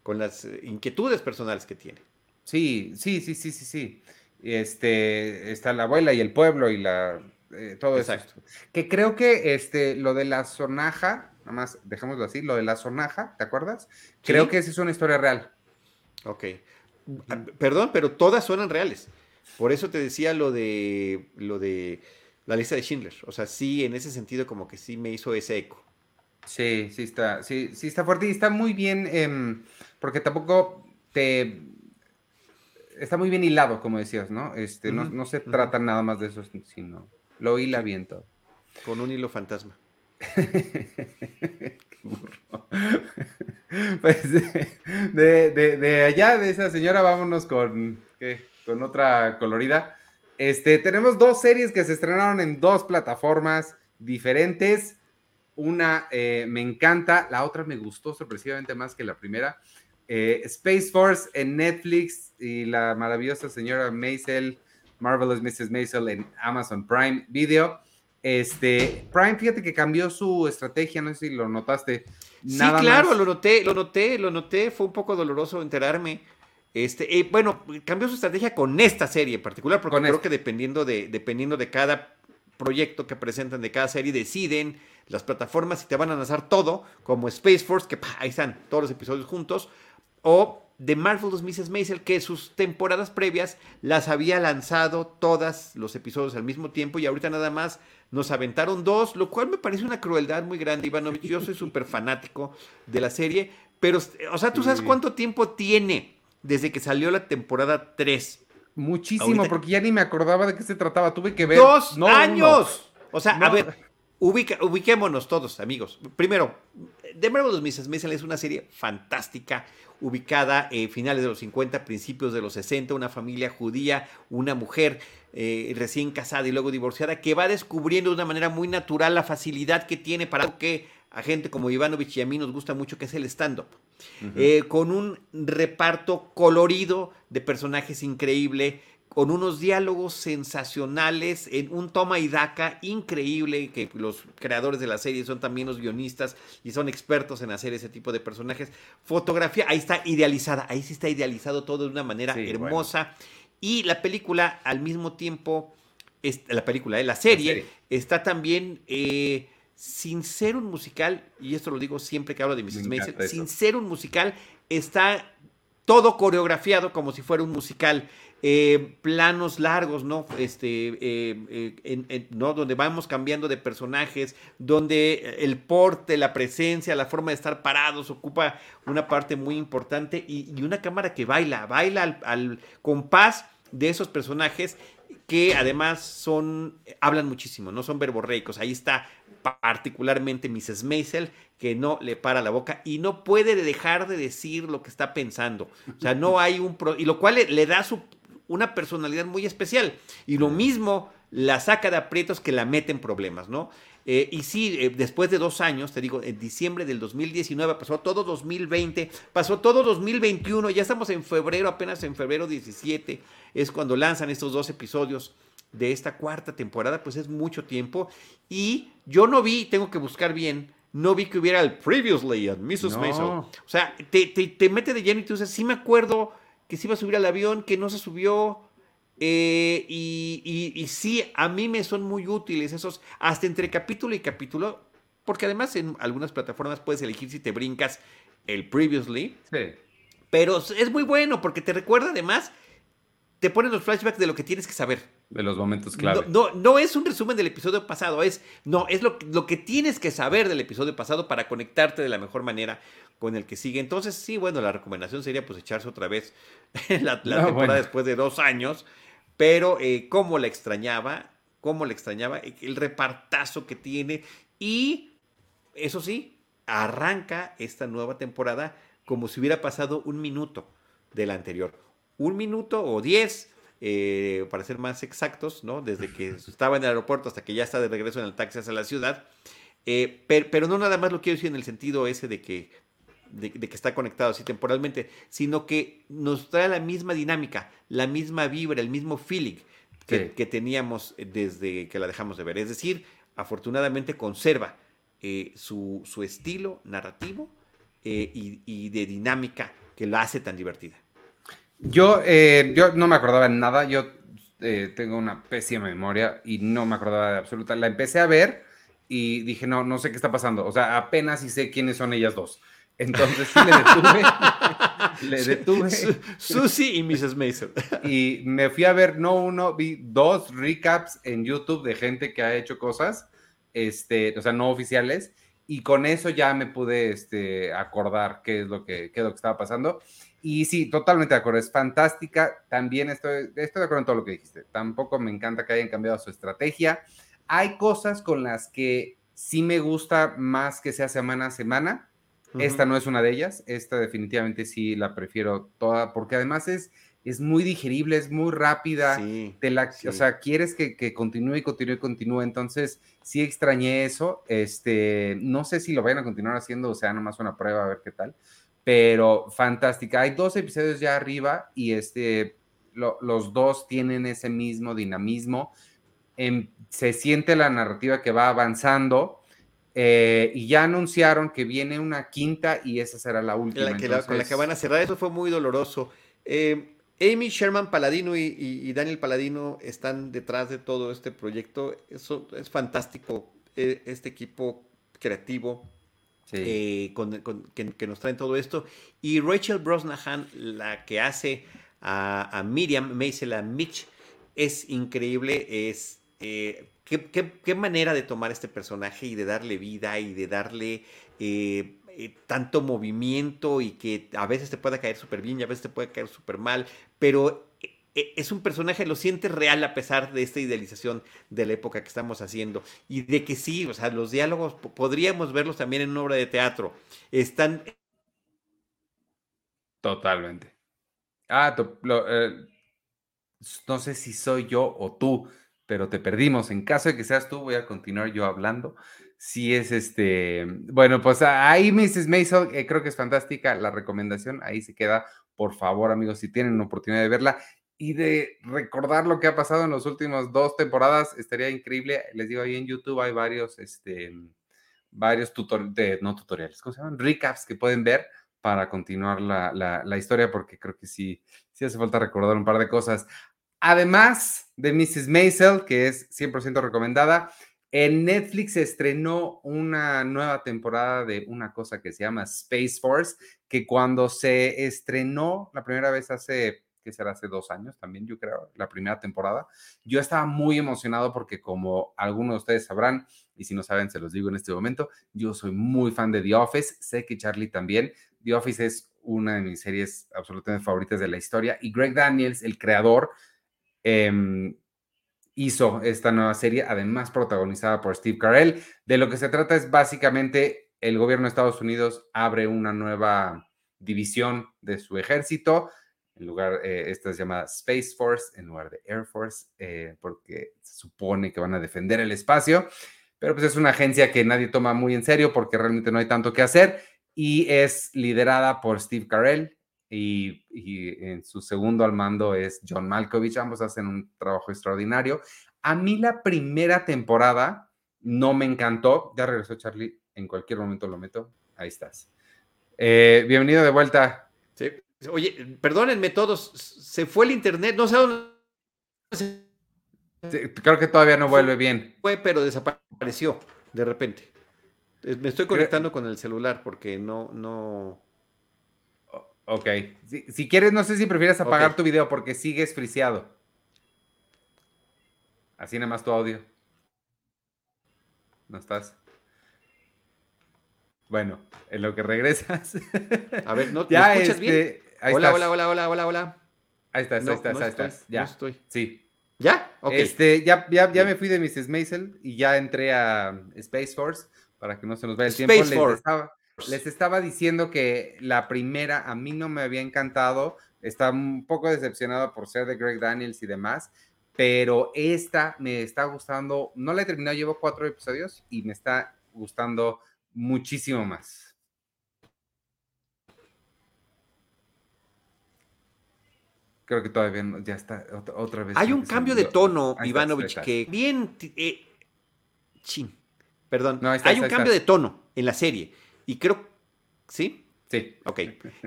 con, las inquietudes personales que tiene. Sí, sí, sí, sí, sí, sí. Este, está la abuela y el pueblo y la eh, todo eso. Que creo que este, lo de la sonaja, nada más dejémoslo así, lo de la sonaja, ¿te acuerdas? Creo que esa es una historia real. Ok. Ah, perdón, pero todas suenan reales. Por eso te decía lo de lo de la lista de Schindler. O sea, sí, en ese sentido, como que sí me hizo ese eco. Sí, sí está, sí, sí está fuerte y está muy bien, em, porque tampoco te está muy bien hilado, como decías, ¿no? Este, no, se trata nada más de eso, sino lo hila bien todo. Con un hilo fantasma. pues de, allá, de esa señora, vámonos con, con otra colorida. Este, tenemos dos series que se estrenaron en dos plataformas diferentes. Una eh, me encanta, la otra me gustó sorpresivamente más que la primera. Eh, Space Force en Netflix y la maravillosa señora Maisel, Marvelous Mrs. Maisel en Amazon Prime Video. Este, Prime, fíjate que cambió su estrategia, no sé si lo notaste. sí, claro, lo noté, lo noté, lo noté, fue un poco doloroso enterarme. Este, eh, bueno, cambió su estrategia con esta serie en particular, porque creo que dependiendo de, dependiendo de cada proyecto que presentan, de cada serie, deciden las plataformas si te van a lanzar todo, como Space Force, que ahí están todos los episodios juntos, o de Marvelous Mrs. Maisel, que sus temporadas previas las había lanzado todas los episodios al mismo tiempo y ahorita nada más nos aventaron dos, lo cual me parece una crueldad muy grande, Ivanovich. Yo soy súper fanático de la serie, pero, o sea, ¿tú sabes cuánto tiempo tiene desde que salió la temporada 3? Muchísimo, porque ya ni me acordaba de qué se trataba. Tuve que ver. ¡Dos años! O sea, a ver, ubiquémonos todos, amigos. Primero, The Marvelous Mrs. Maisel es una serie fantástica ubicada en finales de los 50, principios de los 60, una familia judía, una mujer eh, recién casada y luego divorciada, que va descubriendo de una manera muy natural la facilidad que tiene para algo que a gente como Ivanovich y a mí nos gusta mucho, que es el stand-up. Eh, con un reparto colorido de personajes increíble, con unos diálogos sensacionales, en un toma y daca increíble, que los creadores de la serie son también los guionistas y son expertos en hacer ese tipo de personajes. Fotografía, ahí está idealizada, ahí sí está idealizado todo de una manera hermosa. Y la película, al mismo tiempo, la película, ¿eh? la, serie, está también... Eh, sin ser un musical, y esto lo digo siempre que hablo de Mrs. Mason, sin ser un musical, está todo coreografiado como si fuera un musical. Eh, planos largos, ¿no? Este, eh, eh, ¿no? Donde vamos cambiando de personajes, donde el porte, la presencia, la forma de estar parados ocupa una parte muy importante y, una cámara que baila, baila al, compás de esos personajes que además son, hablan muchísimo, no son verborreicos. Ahí está particularmente Mrs. Maisel, que no le para la boca y no puede dejar de decir lo que está pensando. O sea, no hay un... y lo cual le, da su, una personalidad muy especial. Y lo mismo la saca de aprietos que la mete en problemas, ¿no? Eh, y sí, eh, después de dos años, te digo, en diciembre del 2019, pasó todo 2020, pasó todo 2021, ya estamos en febrero, apenas en febrero 17, es cuando lanzan estos dos episodios de esta cuarta temporada, pues es mucho tiempo. Y yo no vi, tengo que buscar bien, no vi que hubiera el previously at Mrs. Mason. O sea, te, te, mete de lleno y tú dices, sí me acuerdo que se iba a subir al avión, que no se subió. Eh, y, y, sí, a mí me son muy útiles esos, hasta entre capítulo y capítulo, porque además en algunas plataformas puedes elegir si te brincas el previously. Sí. Pero es muy bueno porque te recuerda además, te ponen los flashbacks de lo que tienes que saber. De los momentos clave. No, no, es un resumen del episodio pasado, es, no, es lo, lo que tienes que saber del episodio pasado para conectarte de la mejor manera con el que sigue. Entonces, sí, bueno, la recomendación sería pues echarse otra vez la, la temporada después de dos años pero eh, cómo la extrañaba, cómo la extrañaba, el repartazo que tiene y eso sí, arranca esta nueva temporada como si hubiera pasado un minuto de la anterior. Un minuto o diez, eh, para ser más exactos, ¿no? Desde que estaba en el aeropuerto hasta que ya está de regreso en el taxi hacia la ciudad. Eh, pero, no nada más lo quiero decir en el sentido ese de que de, que está conectado así temporalmente, sino que nos trae la misma dinámica, la misma vibra, el mismo feeling que, teníamos desde que la dejamos de ver. Es decir, afortunadamente conserva eh, su, estilo narrativo eh, y, de dinámica que lo hace tan divertida. Yo, eh, yo no me acordaba de nada, yo tengo una pésima memoria y no me acordaba de absoluta. La empecé a ver y dije, no, no sé qué está pasando. O sea, apenas y sé quiénes son ellas dos. Entonces sí le detuve. le detuve. Susie y Mrs. Mason. y me fui a ver, no uno, vi dos recaps en YouTube de gente que ha hecho cosas, este, o sea, no oficiales, y con eso ya me pude este, acordar qué es, lo que, qué es lo que estaba pasando. Y sí, totalmente de acuerdo, es fantástica. También estoy, estoy de acuerdo en todo lo que dijiste. Tampoco me encanta que hayan cambiado su estrategia. Hay cosas con las que sí me gusta más que sea semana a semana. Esta no es una de ellas, esta definitivamente sí la prefiero toda, porque además es, es muy digerible, es muy rápida, te la, o sea, quieres que, continúe y continúe y continúe, entonces sí extrañé eso, este, no sé si lo vayan a continuar haciendo, o sea, nomás una prueba a ver qué tal, pero fantástica, hay dos episodios ya arriba y este, los dos tienen ese mismo dinamismo, em, se siente la narrativa que va avanzando, eh, y ya anunciaron que viene una quinta y esa será la última. con la que van a cerrar, eso fue muy doloroso. Eh, Amy Sherman Paladino y, Daniel Paladino están detrás de todo este proyecto. Eso es fantástico, eh, este equipo creativo que, nos traen todo esto. Y Rachel Brosnahan, la que hace a, Miriam Maisel, a Mitch, es increíble, es qué, manera de tomar este personaje y de darle vida y de darle eh, eh, tanto movimiento y que a veces te puede caer súper bien y a veces te puede caer súper mal, pero eh, es un personaje, lo sientes real a pesar de esta idealización de la época que estamos haciendo. Y de que sí, o sea, los diálogos podríamos verlos también en una obra de teatro. Están... Totalmente. Ah, no sé si soy yo o tú, pero te perdimos. En caso de que seas tú, voy a continuar yo hablando. Si es este, bueno, pues ahí Mrs. Mason, eh, creo que es fantástica la recomendación, ahí se queda. Por favor, amigos, si tienen oportunidad de verla, y de recordar lo que ha pasado en las últimas dos temporadas, estaría increíble. Les digo, ahí en YouTube hay varios, este, varios tutoriales, no tutoriales, ¿cómo se llaman? Recaps que pueden ver para continuar la, la, historia, porque creo que sí, sí hace falta recordar un par de cosas. Además de Mrs. Maisel, que es 100% recomendada, en Netflix se estrenó una nueva temporada de una cosa que se llama Space Force, que cuando se estrenó la primera vez hace que será hace dos años también, yo creo, la primera temporada. Yo estaba muy emocionado porque como algunos de ustedes sabrán, y si no saben, se los digo en este momento, yo soy muy fan de The Office, sé que Charlie también. The Office es una de mis series absolutamente favoritas de la historia y Greg Daniels, el creador, em, hizo esta nueva serie, además protagonizada por Steve Carell. De lo que se trata es básicamente el gobierno de Estados Unidos abre una nueva división de su ejército en lugar, eh, esta es llamada Space Force en lugar de Air Force, eh, porque se supone que van a defender el espacio, pero pues es una agencia que nadie toma muy en serio porque realmente no hay tanto que hacer y es liderada por Steve Carell y, y en su segundo al mando es John Malkovich, ambos hacen un trabajo extraordinario. A mí la primera temporada no me encantó, ya regresó Charlie, en cualquier momento lo meto, ahí estás. Eh, bienvenido de vuelta. Sí. Oye, perdónenme todos, se fue el internet, no sé dónde. creo que todavía no vuelve bien. Fue, pero desapareció de repente. Me estoy conectando con el celular porque no, no. Ok. Si, quieres, no sé si prefieres apagar tu video porque sigues friseado. Así nada más tu audio. ¿No estás? Bueno, en lo que regresas. A ver, ¿no te escuchas bien? Hola, hola, hola, hola, hola, hola. Ahí estás, ahí estás, ahí estás. Ya. estoy. Sí. ¿Ya? Ok. Este, ya, ya, ya me fui de Mrs. Maisel y ya entré a Space Force para que no se nos vaya el tiempo. Les estaba, les estaba diciendo que la primera a mí no me había encantado. Estaba un poco decepcionado por ser de Greg Daniels y demás, pero esta me está gustando. No la he terminado, llevo cuatro episodios y me está gustando muchísimo más. Creo que todavía ya está otra vez. Hay un cambio de tono, Ivanovich, que bien. Eh, chin, perdón. Hay un cambio de tono en la serie. Y creo. ¿Sí? Sí. Ok.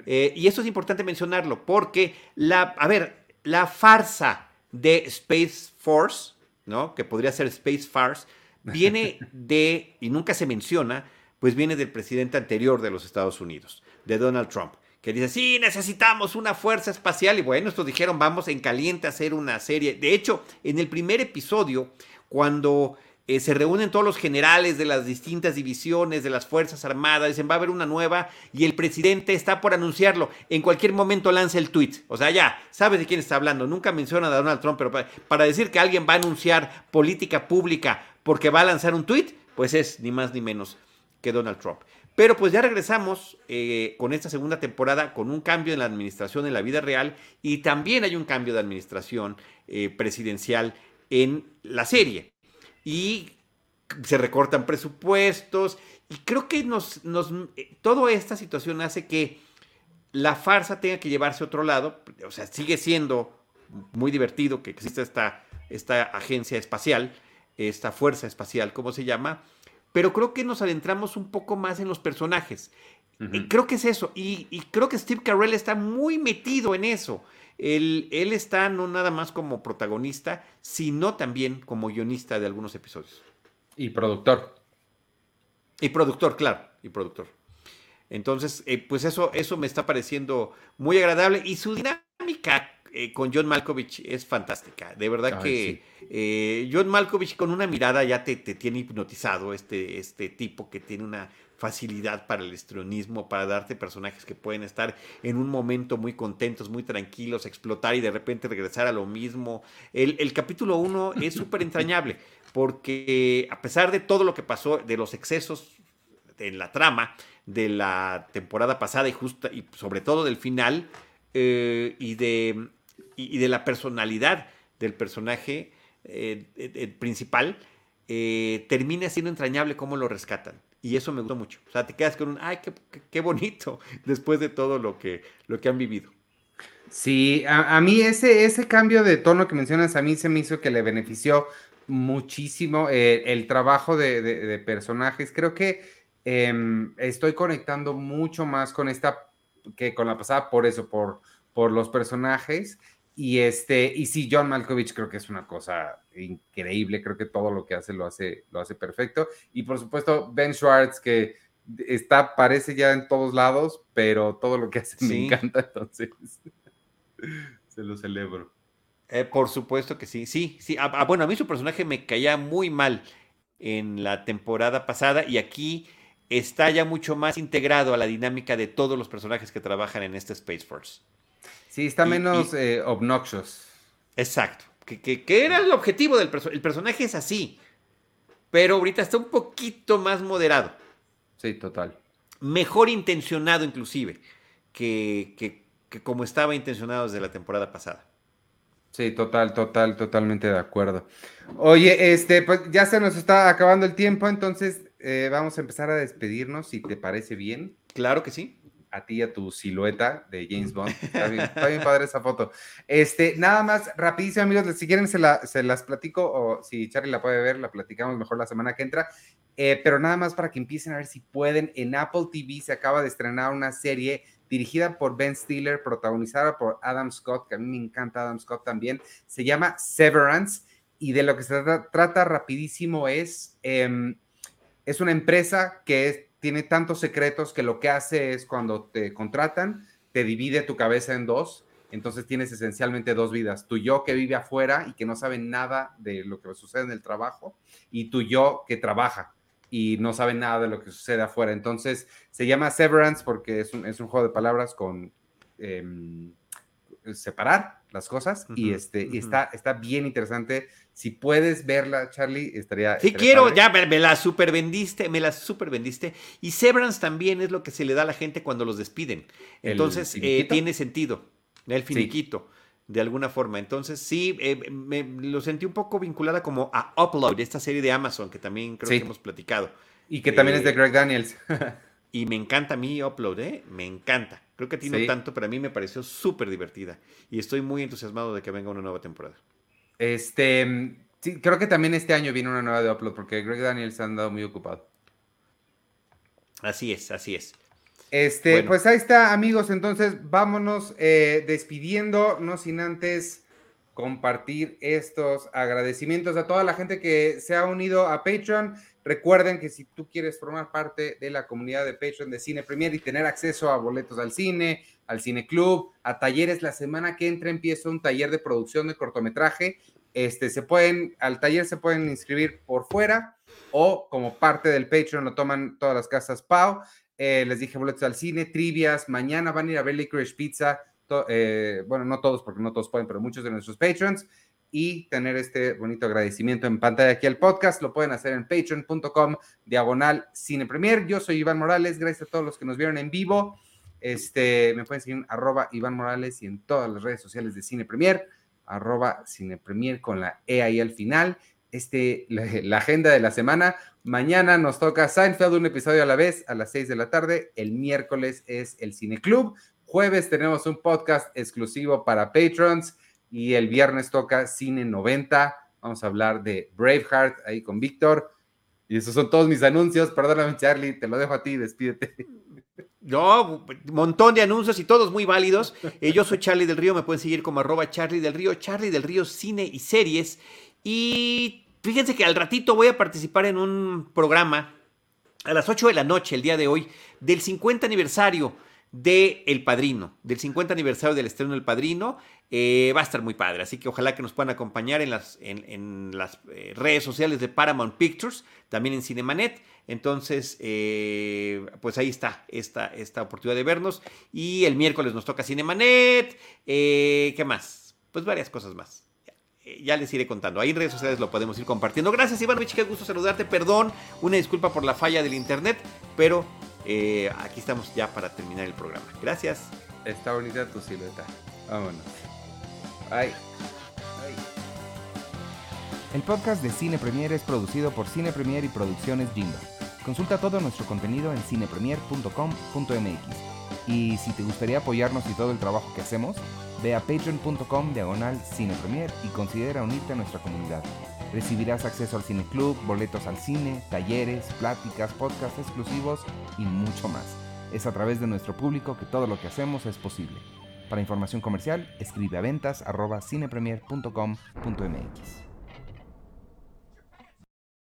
Eh, y eso es importante mencionarlo, porque la. A ver, la farsa de Space Force, ¿no? Que podría ser Space Farce, viene de. Y nunca se menciona, pues viene del presidente anterior de los Estados Unidos, de Donald Trump que dice, sí, necesitamos una fuerza espacial. Y bueno, estos dijeron, vamos en caliente a hacer una serie. De hecho, en el primer episodio, cuando eh, se reúnen todos los generales de las distintas divisiones de las Fuerzas Armadas, dicen, va a haber una nueva y el presidente está por anunciarlo. En cualquier momento lanza el tweet. O sea, ya, sabes de quién está hablando. Nunca menciona a Donald Trump, pero para, para decir que alguien va a anunciar política pública porque va a lanzar un tweet, pues es ni más ni menos que Donald Trump. Pero pues ya regresamos eh, con esta segunda temporada con un cambio en la administración en la vida real y también hay un cambio de administración eh, presidencial en la serie. Y se recortan presupuestos y creo que nos, nos, eh, toda esta situación hace que la farsa tenga que llevarse a otro lado. O sea, sigue siendo muy divertido que exista esta, esta agencia espacial, esta fuerza espacial, ¿cómo se llama? Pero creo que nos adentramos un poco más en los personajes. Creo que es eso, y, creo que Steve Carell está muy metido en eso. Él, él, está no nada más como protagonista, sino también como guionista de algunos episodios. Y productor. Y productor, claro, y productor. Entonces, eh, pues eso, eso me está pareciendo muy agradable. Y su dinámica eh, con John Malkovich es fantástica. De verdad que eh, John Malkovich con una mirada ya te, tiene hipnotizado, este, este tipo que tiene una facilidad para el estronismo, para darte personajes que pueden estar en un momento muy contentos, muy tranquilos, explotar y de repente regresar a lo mismo. El, capítulo 1 es súper entrañable porque a pesar de todo lo que pasó, de los excesos en la trama de la temporada pasada y, justa, y sobre todo del final, eh, y de y, de la personalidad del personaje eh, principal, eh, termina siendo entrañable cómo lo rescatan. Y eso me gustó mucho. O sea, te quedas con un, ay, qué, bonito, después de todo lo que, lo que han vivido. Sí, a, mí ese, ese cambio de tono que mencionas, a mí se me hizo que le benefició muchísimo eh, el trabajo de, personajes. Creo que em, estoy conectando mucho más con esta que con la pasada por eso, por, por los personajes. Y este, y sí, John Malkovich creo que es una cosa increíble, creo que todo lo que hace lo hace, lo hace perfecto. Y por supuesto, Ben Schwartz, que está, parece ya en todos lados, pero todo lo que hace me encanta, entonces se lo celebro. Eh, por supuesto que sí, sí, sí. Ah, ah, bueno, a mí su personaje me caía muy mal en la temporada pasada y aquí está ya mucho más integrado a la dinámica de todos los personajes que trabajan en este Space Force. Sí, está menos eh, obnoxious. Exacto. Que, era el objetivo del personaje. El personaje es así. Pero ahorita está un poquito más moderado. Sí, total. Mejor intencionado, inclusive, que, que, como estaba intencionado desde la temporada pasada. Sí, total, total, totalmente de acuerdo. Oye, este, pues ya se nos está acabando el tiempo, entonces eh, vamos a empezar a despedirnos, si te parece bien. Claro que sí a ti y a tu silueta de James Bond. Está bien, padre esa foto. Este, nada más, rapidísimo, amigos, si quieren se, las platico o si Charlie la puede ver, la platicamos mejor la semana que entra. Eh, pero nada más para que empiecen a ver si pueden. En Apple TV se acaba de estrenar una serie dirigida por Ben Stiller, protagonizada por Adam Scott, que a mí me encanta Adam Scott también. Se llama Severance y de lo que se trata, rapidísimo es, em, es una empresa que es tiene tantos secretos que lo que hace es cuando te contratan, te divide tu cabeza en dos. Entonces tienes esencialmente dos vidas. Tu yo que vive afuera y que no sabe nada de lo que sucede en el trabajo y tu yo que trabaja y no sabe nada de lo que sucede afuera. Entonces se llama Severance porque es un, es un juego de palabras con em, separar las cosas y, este, y está, está bien interesante. Si puedes verla, Charlie, estaría. Sí, quiero, ya me, la super vendiste, me la super vendiste. Y Severance también es lo que se le da a la gente cuando los despiden. Entonces, eh, tiene sentido. El finiquito. De alguna forma. Entonces, sí, eh, me, lo sentí un poco vinculada como a Upload, esta serie de Amazon que también creo que hemos platicado. Y que también es de eh, Greg Daniels. y me encanta mi Upload, ¿eh? Me encanta. Creo que a ti no tanto, pero a mí me pareció súper divertida. Y estoy muy entusiasmado de que venga una nueva temporada. Este, sí, creo que también este año viene una nueva de Upload, porque Greg Daniels ha andado muy ocupado. Así es, así es. Este, pues ahí está, amigos. Entonces, vámonos eh, despidiendo, no sin antes compartir estos agradecimientos a toda la gente que se ha unido a Patreon. Recuerden que si tú quieres formar parte de la comunidad de Patreon de Cine Premier y tener acceso a boletos al cine, al cine club, a talleres, la semana que entra empieza un taller de producción de cortometraje. Este, se pueden, al taller se pueden inscribir por fuera o como parte del Patreon lo toman todas las casas Pau. Eh, les dije boletos al cine, trivias. Mañana van a ir a ver Licorice Pizza. Eh, bueno, no todos porque no todos pueden, pero muchos de nuestros patrons y tener este bonito agradecimiento en pantalla aquí al podcast. Lo pueden hacer en patreon.com diagonal cine premier. Yo soy Iván Morales. Gracias a todos los que nos vieron en vivo. Este, me pueden seguir en arroba Iván Morales y en todas las redes sociales de Cine Premier, arroba Cine Premier con la E ahí al final. Este, la, agenda de la semana. Mañana nos toca Seinfeld, un episodio a la vez, a las 6 de la tarde. El miércoles es el Cine Club. Jueves tenemos un podcast exclusivo para patrons y el viernes toca Cine 90. Vamos a hablar de Braveheart ahí con Víctor. Y esos son todos mis anuncios. Perdóname, Charlie, te lo dejo a ti, despídete. No, montón de anuncios y todos muy válidos. Eh, yo soy Charlie del Río, me pueden seguir como arroba Charlie del Río, Charlie del Río Cine y Series. Y fíjense que al ratito voy a participar en un programa a las 8 de la noche, el día de hoy, del 50 aniversario de El Padrino, del 50 aniversario del estreno del Padrino. Eh, va a estar muy padre, así que ojalá que nos puedan acompañar en las, en, las eh, redes sociales de Paramount Pictures, también en Cinemanet. Entonces, eh, pues ahí está esta, esta oportunidad de vernos. Y el miércoles nos toca Cinemanet. ¿Qué más? Pues varias cosas más ya les iré contando. Ahí en redes sociales lo podemos ir compartiendo. Gracias, Ivanovich, qué gusto saludarte. Perdón, una disculpa por la falla del internet, pero aquí estamos ya para terminar el programa. Gracias. Está bonita tu silueta. Vámonos. Ay. El podcast de Cine Premier es producido por Cine Premier y Producciones Jimbo. Consulta todo nuestro contenido en cinepremier.com.mx. Y si te gustaría apoyarnos y todo el trabajo que hacemos, Ve a patreon.com diagonal cinepremier y considera unirte a nuestra comunidad. Recibirás acceso al Cine Club, boletos al cine, talleres, pláticas, podcasts exclusivos y mucho más. Es a través de nuestro público que todo lo que hacemos es posible. Para información comercial, escribe a ventas cinepremier.com.mx.